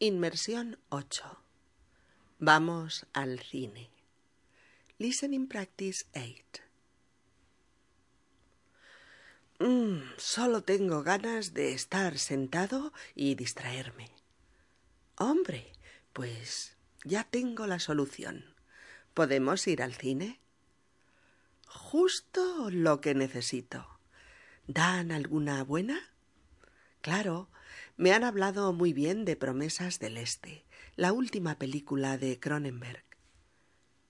Inmersión 8. Vamos al cine. Listening Practice 8. Mm, solo tengo ganas de estar sentado y distraerme. Hombre, pues ya tengo la solución. ¿Podemos ir al cine? Justo lo que necesito. ¿Dan alguna buena? Claro, me han hablado muy bien de Promesas del Este, la última película de Cronenberg.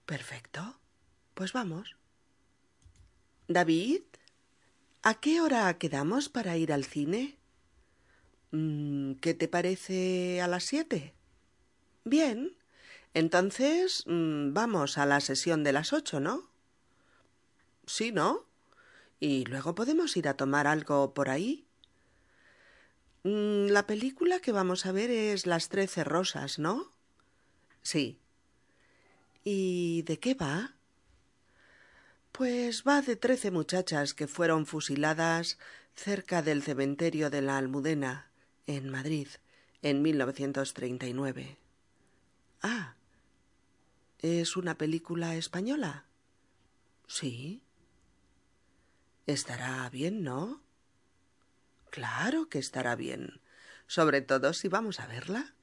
Perfecto. Pues vamos. David, ¿a qué hora quedamos para ir al cine? Mm, ¿Qué te parece a las siete? Bien. Entonces mm, vamos a la sesión de las ocho, ¿no? Sí, ¿no? Y luego podemos ir a tomar algo por ahí. Mm, la película que vamos a ver es Las Trece Rosas, ¿no? Sí. ¿Y de qué va? Pues va de trece muchachas que fueron fusiladas cerca del cementerio de la Almudena, en Madrid, en 1939. Ah. ¿Es una película española? Sí. Estará bien, ¿no? Claro que estará bien, sobre todo si vamos a verla.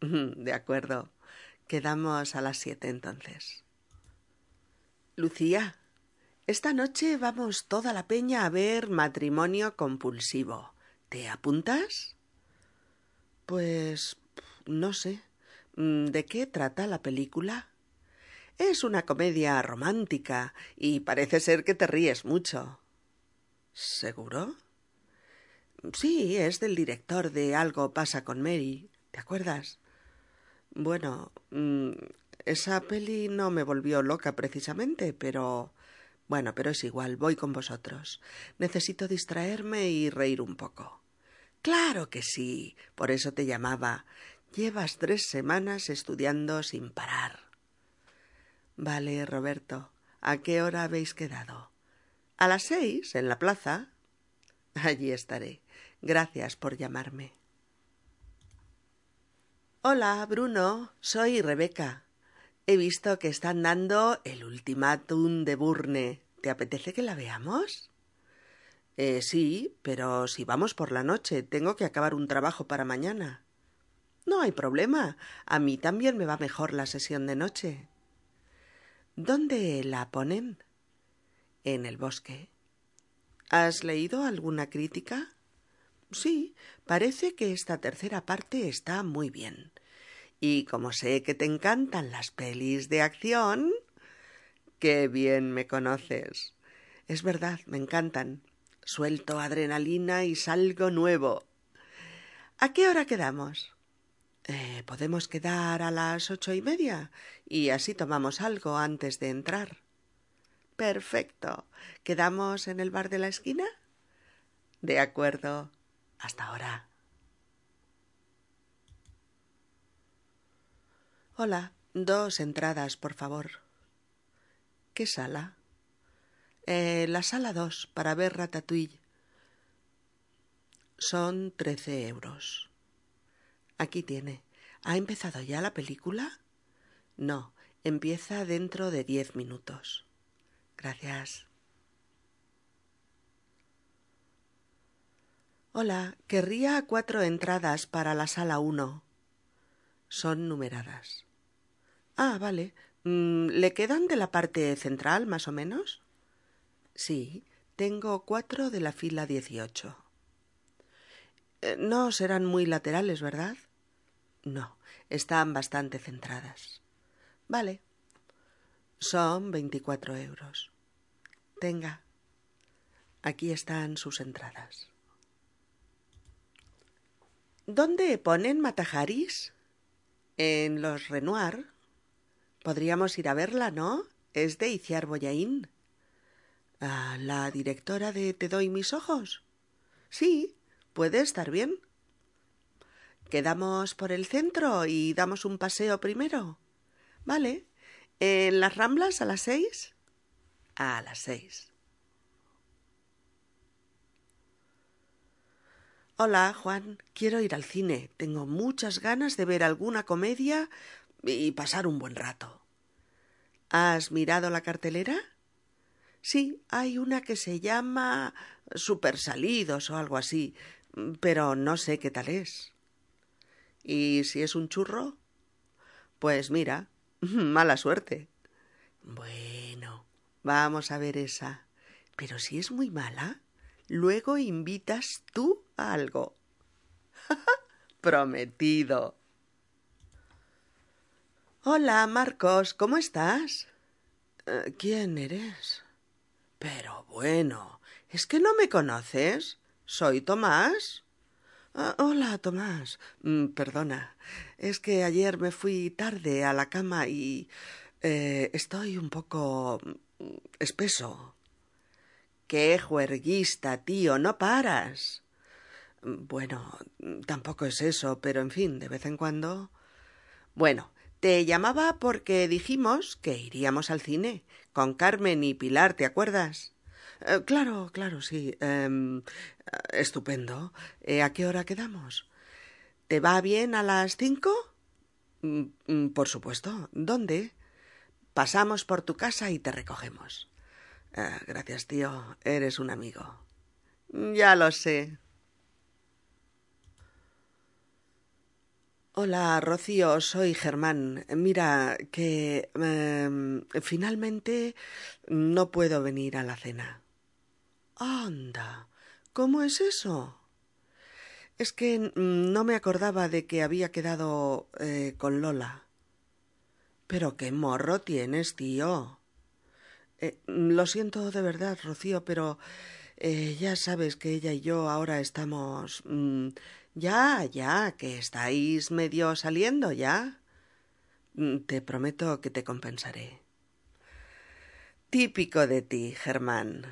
De acuerdo. Quedamos a las siete entonces. Lucía, esta noche vamos toda la peña a ver matrimonio compulsivo. ¿Te apuntas? Pues no sé. ¿De qué trata la película? Es una comedia romántica y parece ser que te ríes mucho. ¿Seguro? Sí, es del director de Algo pasa con Mary. ¿Te acuerdas? Bueno, mm, esa peli no me volvió loca precisamente, pero... Bueno, pero es igual, voy con vosotros. Necesito distraerme y reír un poco. Claro que sí. Por eso te llamaba. Llevas tres semanas estudiando sin parar. Vale, Roberto. ¿A qué hora habéis quedado? A las seis, en la plaza. Allí estaré. Gracias por llamarme. Hola, Bruno. Soy Rebeca. He visto que están dando el ultimátum de Burne. ¿Te apetece que la veamos? Eh, sí, pero si vamos por la noche, tengo que acabar un trabajo para mañana. No hay problema. A mí también me va mejor la sesión de noche. ¿Dónde la ponen? En el bosque. ¿Has leído alguna crítica? Sí, parece que esta tercera parte está muy bien. Y como sé que te encantan las pelis de acción. Qué bien me conoces. Es verdad, me encantan. Suelto adrenalina y salgo nuevo. ¿A qué hora quedamos? Eh, podemos quedar a las ocho y media y así tomamos algo antes de entrar. Perfecto. ¿Quedamos en el bar de la esquina? De acuerdo. Hasta ahora. Hola, dos entradas, por favor. ¿Qué sala? Eh, la sala dos, para ver Ratatouille. Son trece euros. Aquí tiene. ¿Ha empezado ya la película? No, empieza dentro de diez minutos. Gracias. Hola, querría cuatro entradas para la sala uno. Son numeradas. Ah, vale. Mm, ¿Le quedan de la parte central, más o menos? Sí, tengo cuatro de la fila dieciocho. Eh, no serán muy laterales, ¿verdad? No, están bastante centradas. Vale. Son veinticuatro euros. Tenga. Aquí están sus entradas. ¿Dónde ponen Matajaris? En los Renoir. Podríamos ir a verla, ¿no? Es de Iciar Boyaín. ¿A la directora de Te doy mis ojos? Sí, puede estar bien. ¿Quedamos por el centro y damos un paseo primero? Vale. ¿En las Ramblas a las seis? A las seis. Hola, Juan. Quiero ir al cine. Tengo muchas ganas de ver alguna comedia y pasar un buen rato. ¿Has mirado la cartelera? Sí, hay una que se llama Super Salidos o algo así, pero no sé qué tal es. ¿Y si es un churro? Pues mira, mala suerte. Bueno, vamos a ver esa. Pero si es muy mala, luego invitas tú algo. Prometido. Hola, Marcos, ¿cómo estás? Eh, ¿Quién eres? Pero bueno, ¿es que no me conoces? ¿Soy Tomás? Ah, hola, Tomás. Mm, perdona. Es que ayer me fui tarde a la cama y eh, estoy un poco mm, espeso. Qué juerguista, tío, no paras. Bueno, tampoco es eso, pero en fin, de vez en cuando. Bueno, te llamaba porque dijimos que iríamos al cine con Carmen y Pilar, ¿te acuerdas? Eh, claro, claro, sí. Em, estupendo. Eh, ¿A qué hora quedamos? ¿Te va bien a las cinco? Mm, mm, por supuesto. ¿Dónde? Pasamos por tu casa y te recogemos. Gracias, tío. Eres un amigo. Ya lo sé. Hola, Rocío, soy Germán. Mira, que em, finalmente no puedo venir a la cena. Anda, ¿cómo es eso? Es que no me acordaba de que había quedado eh, con Lola. Pero qué morro tienes, tío. Eh, lo siento de verdad, Rocío, pero eh, ya sabes que ella y yo ahora estamos. Mm, ya, ya, que estáis medio saliendo ya. Mm, te prometo que te compensaré. Típico de ti, Germán.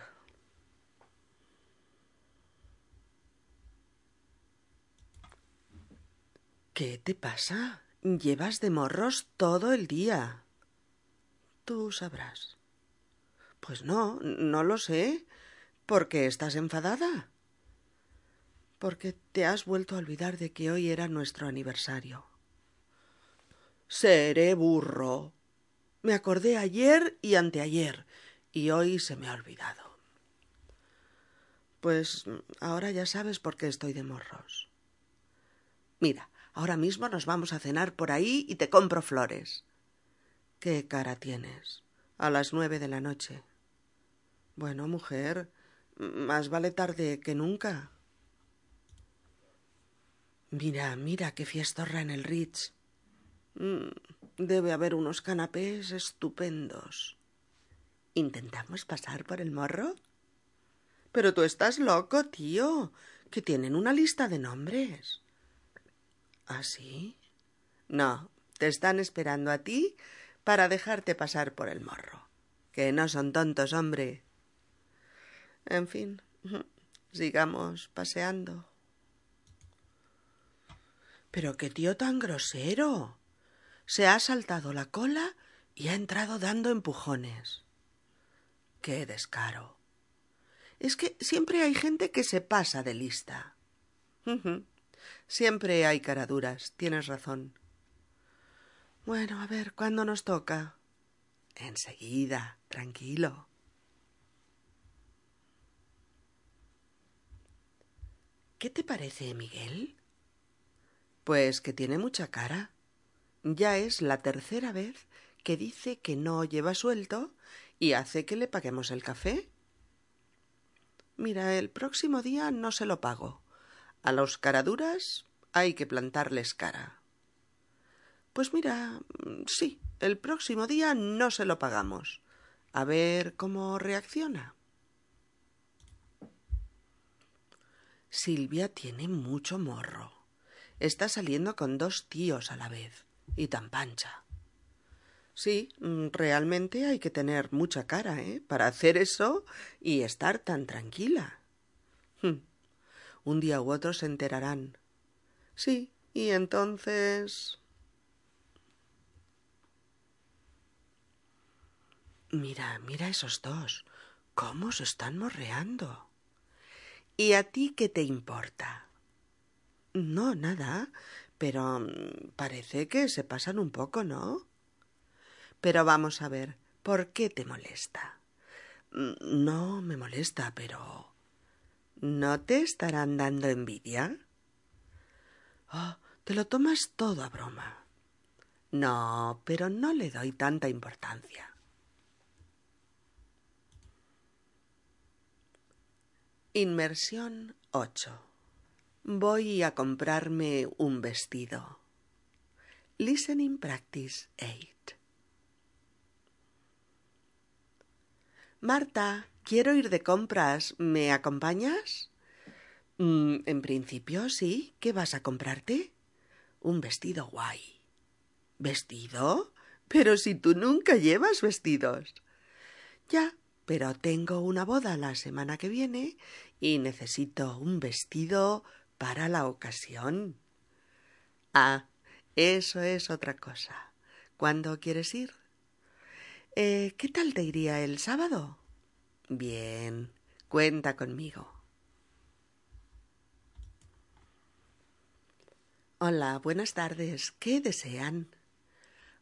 ¿Qué te pasa? Llevas de morros todo el día. Tú sabrás. Pues no, no lo sé. ¿Por qué estás enfadada? Porque te has vuelto a olvidar de que hoy era nuestro aniversario. Seré burro. Me acordé ayer y anteayer, y hoy se me ha olvidado. Pues ahora ya sabes por qué estoy de morros. Mira, ahora mismo nos vamos a cenar por ahí y te compro flores. ¿Qué cara tienes? A las nueve de la noche. Bueno, mujer, más vale tarde que nunca. Mira, mira qué fiestorra en el Ritz. Mm, debe haber unos canapés estupendos. ¿Intentamos pasar por el morro? Pero tú estás loco, tío, que tienen una lista de nombres. ¿Ah, sí? No, te están esperando a ti para dejarte pasar por el morro. Que no son tontos, hombre. En fin, sigamos paseando. Pero qué tío tan grosero. Se ha saltado la cola y ha entrado dando empujones. Qué descaro. Es que siempre hay gente que se pasa de lista. Siempre hay caraduras, tienes razón. Bueno, a ver, ¿cuándo nos toca? Enseguida, tranquilo. ¿Qué te parece, Miguel? Pues que tiene mucha cara. Ya es la tercera vez que dice que no lleva suelto y hace que le paguemos el café. Mira, el próximo día no se lo pago. A los caraduras hay que plantarles cara. Pues mira, sí, el próximo día no se lo pagamos. A ver cómo reacciona. Silvia tiene mucho morro. Está saliendo con dos tíos a la vez. Y tan pancha. Sí, mm, realmente hay que tener mucha cara, ¿eh? Para hacer eso y estar tan tranquila. Hm. Un día u otro se enterarán. Sí, y entonces. Mira, mira esos dos. ¿Cómo se están morreando? ¿Y a ti qué te importa? No, nada. Pero mm, parece que se pasan un poco, ¿no? Pero vamos a ver, ¿por qué te molesta? Mm, no me molesta, pero. ¿No te estarán dando envidia? Oh, te lo tomas todo a broma. No, pero no le doy tanta importancia. Inmersión 8. Voy a comprarme un vestido. Listening Practice 8. Marta, quiero ir de compras. ¿Me acompañas? Mm, en principio, sí. ¿Qué vas a comprarte? Un vestido guay. ¿Vestido? Pero si tú nunca llevas vestidos. Ya, pero tengo una boda la semana que viene y necesito un vestido para la ocasión. Ah, eso es otra cosa. ¿Cuándo quieres ir? Eh, ¿Qué tal te iría el sábado? Bien, cuenta conmigo. Hola, buenas tardes. ¿Qué desean?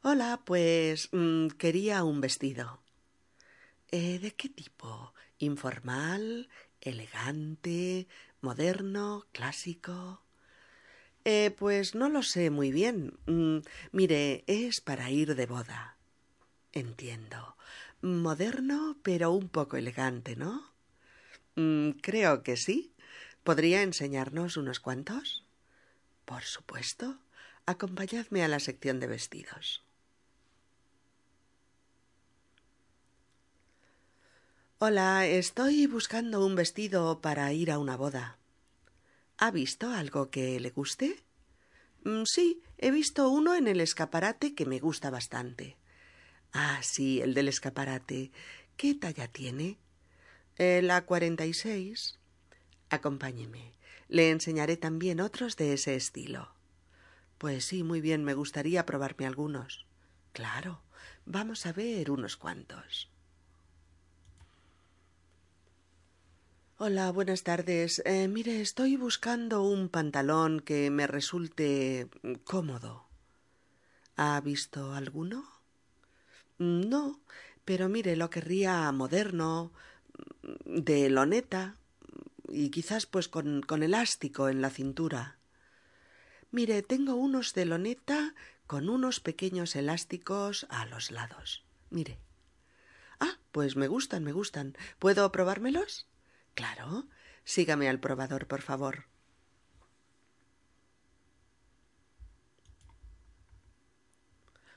Hola, pues mm, quería un vestido. Eh, ¿De qué tipo? ¿Informal? ¿Elegante? ¿Moderno? ¿Clásico? Eh, pues no lo sé muy bien. Mm, mire, es para ir de boda. Entiendo. Moderno, pero un poco elegante, ¿no? Mm, creo que sí. ¿Podría enseñarnos unos cuantos? Por supuesto. Acompañadme a la sección de vestidos. Hola, estoy buscando un vestido para ir a una boda. ¿Ha visto algo que le guste? Mm, sí, he visto uno en el escaparate que me gusta bastante. Ah, sí, el del escaparate. ¿Qué talla tiene? Eh, la cuarenta y seis. Acompáñeme. Le enseñaré también otros de ese estilo. Pues sí, muy bien, me gustaría probarme algunos. Claro, vamos a ver unos cuantos. Hola, buenas tardes. Eh, mire, estoy buscando un pantalón que me resulte cómodo. ¿Ha visto alguno? No, pero mire, lo querría moderno, de loneta y quizás pues con, con elástico en la cintura. Mire, tengo unos de loneta con unos pequeños elásticos a los lados. Mire. Ah, pues me gustan, me gustan. ¿Puedo probármelos? Claro. Sígame al probador, por favor.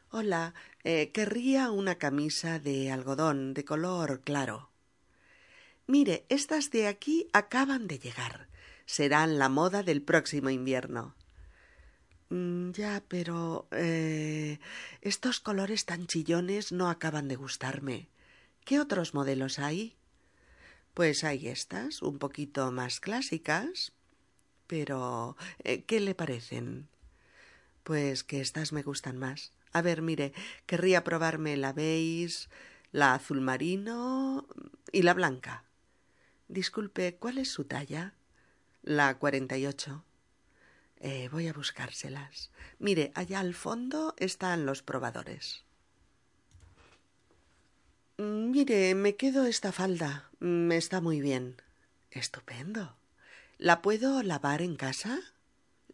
Hola, eh, querría una camisa de algodón de color claro. Mire, estas de aquí acaban de llegar. Serán la moda del próximo invierno. Mm, ya, pero eh, estos colores tan chillones no acaban de gustarme. ¿Qué otros modelos hay? Pues hay estas, un poquito más clásicas, pero eh, ¿qué le parecen? Pues que estas me gustan más. A ver, mire, querría probarme la beige, la azul marino y la blanca. Disculpe, ¿cuál es su talla? La cuarenta y ocho. Eh, voy a buscárselas. Mire, allá al fondo están los probadores. Mm, mire, me quedo esta falda. Me está muy bien. Estupendo. ¿La puedo lavar en casa?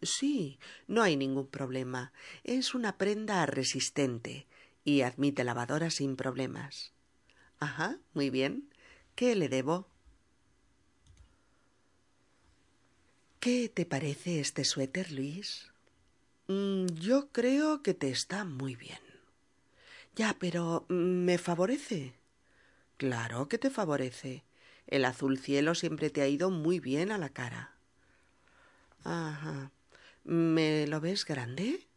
Sí, no hay ningún problema. Es una prenda resistente y admite lavadora sin problemas. Ajá, muy bien. ¿Qué le debo? ¿Qué te parece este suéter, Luis? Mm, yo creo que te está muy bien. Ya, pero mm, ¿me favorece? Claro que te favorece. El azul cielo siempre te ha ido muy bien a la cara. Ajá. ¿Me lo ves grande?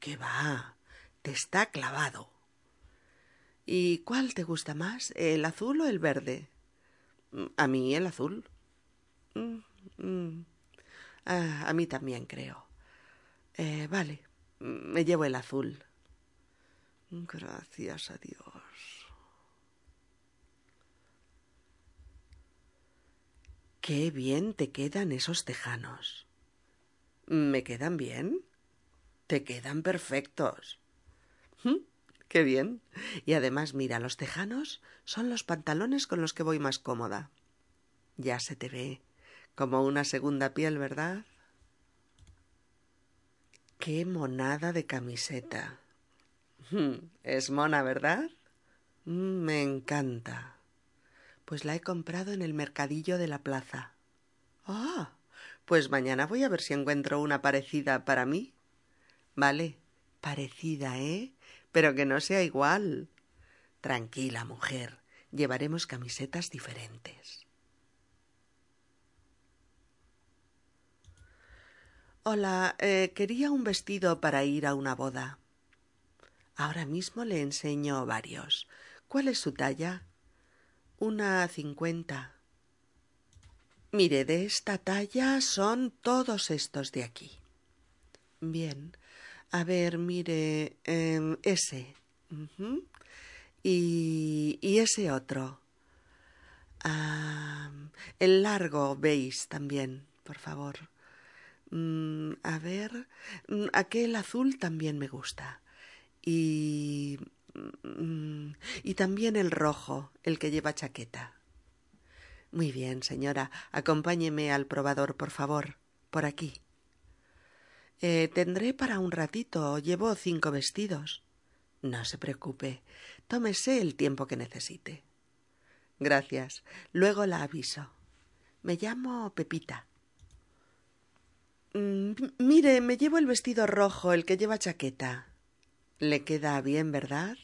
¿Qué va? Te está clavado. ¿Y cuál te gusta más, el azul o el verde? Mm, a mí el azul. Mm, ah, a mí también creo. Eh, vale, me llevo el azul. Gracias a Dios. Qué bien te quedan esos tejanos. ¿Me quedan bien? Te quedan perfectos. ¿Mm? Qué bien. Y además, mira, los tejanos son los pantalones con los que voy más cómoda. Ya se te ve como una segunda piel, ¿verdad? Qué monada de camiseta. Es mona, ¿verdad? Mm, me encanta. Pues la he comprado en el mercadillo de la plaza. Ah, pues mañana voy a ver si encuentro una parecida para mí. Vale, parecida, ¿eh? Pero que no sea igual. Tranquila, mujer. Llevaremos camisetas diferentes. Hola, eh, quería un vestido para ir a una boda. Ahora mismo le enseño varios. ¿Cuál es su talla? Una cincuenta. Mire, de esta talla son todos estos de aquí. Bien. A ver, mire, em, ese. y, ese otro. El largo, veis también, por favor. Mm, a ver, mm, aquel azul también me gusta. Y. Mm, y también el rojo, el que lleva chaqueta. Muy bien, señora. Acompáñeme al probador, por favor. Por aquí. Eh, tendré para un ratito. Llevo cinco vestidos. No se preocupe. Tómese el tiempo que necesite. Gracias. Luego la aviso. Me llamo Pepita. Mm, mire, me llevo el vestido rojo, el que lleva chaqueta. Le queda bien, ¿verdad?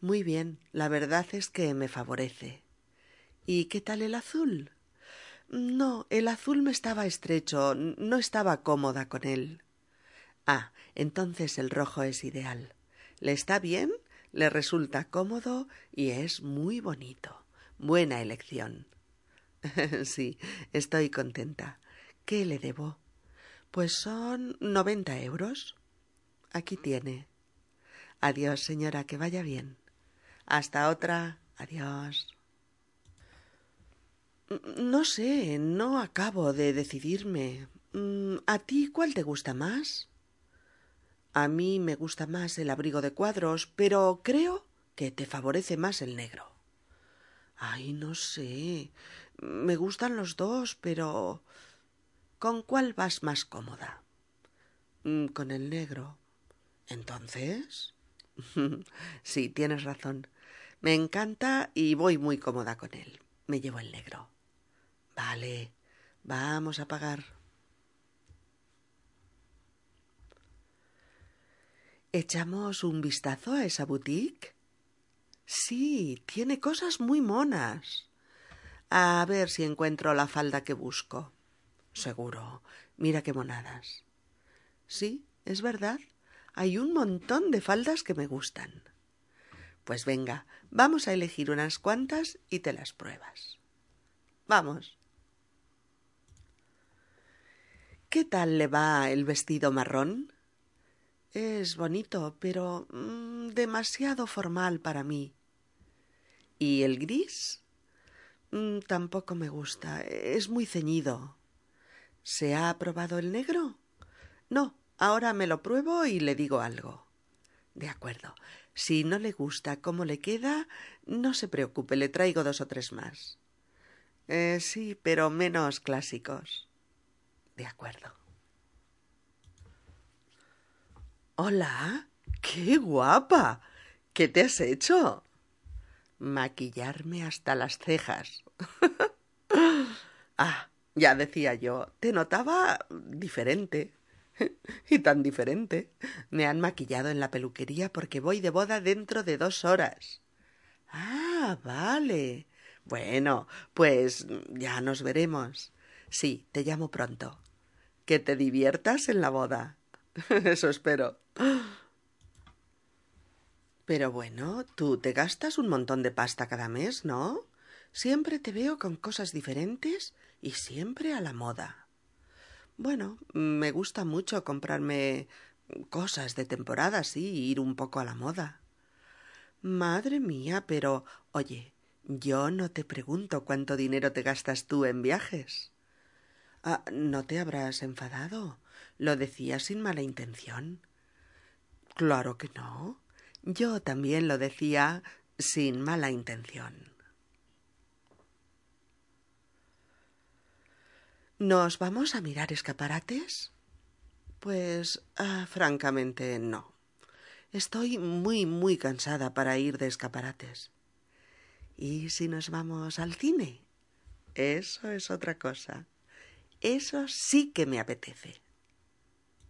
Muy bien. La verdad es que me favorece. ¿Y qué tal el azul? No, el azul me estaba estrecho, no estaba cómoda con él. Ah, entonces el rojo es ideal. ¿Le está bien? Le resulta cómodo y es muy bonito. Buena elección. sí, estoy contenta. ¿Qué le debo? Pues son noventa euros. Aquí tiene. Adiós, señora, que vaya bien. Hasta otra. Adiós. No sé, no acabo de decidirme. Mm, ¿A ti cuál te gusta más? A mí me gusta más el abrigo de cuadros, pero creo que te favorece más el negro. Ay, no sé. Me gustan los dos, pero. ¿Con cuál vas más cómoda? Mm, con el negro. ¿Entonces? sí, tienes razón. Me encanta y voy muy cómoda con él. Me llevo el negro. Vale, vamos a pagar. ¿Echamos un vistazo a esa boutique? Sí, tiene cosas muy monas. A ver si encuentro la falda que busco. Seguro. Mira qué monadas. Sí, es verdad. Hay un montón de faldas que me gustan. Pues venga, vamos a elegir unas cuantas y te las pruebas. Vamos. ¿Qué tal le va el vestido marrón? Es bonito, pero mm, demasiado formal para mí. ¿Y el gris? Mm, tampoco me gusta. Es muy ceñido. ¿Se ha probado el negro? No, ahora me lo pruebo y le digo algo. De acuerdo. Si no le gusta cómo le queda, no se preocupe, le traigo dos o tres más. Eh, sí, pero menos clásicos. De acuerdo. Hola. ¡Qué guapa! ¿Qué te has hecho? Maquillarme hasta las cejas. ah, ya decía yo, te notaba diferente. y tan diferente. Me han maquillado en la peluquería porque voy de boda dentro de dos horas. Ah, vale. Bueno, pues ya nos veremos. Sí, te llamo pronto que te diviertas en la boda. Eso espero. Pero bueno, tú te gastas un montón de pasta cada mes, ¿no? Siempre te veo con cosas diferentes y siempre a la moda. Bueno, me gusta mucho comprarme cosas de temporada, sí, ir un poco a la moda. Madre mía, pero oye, yo no te pregunto cuánto dinero te gastas tú en viajes. Ah, ¿No te habrás enfadado? Lo decía sin mala intención. Claro que no. Yo también lo decía sin mala intención. ¿Nos vamos a mirar escaparates? Pues, ah, francamente, no. Estoy muy, muy cansada para ir de escaparates. ¿Y si nos vamos al cine? Eso es otra cosa. Eso sí que me apetece.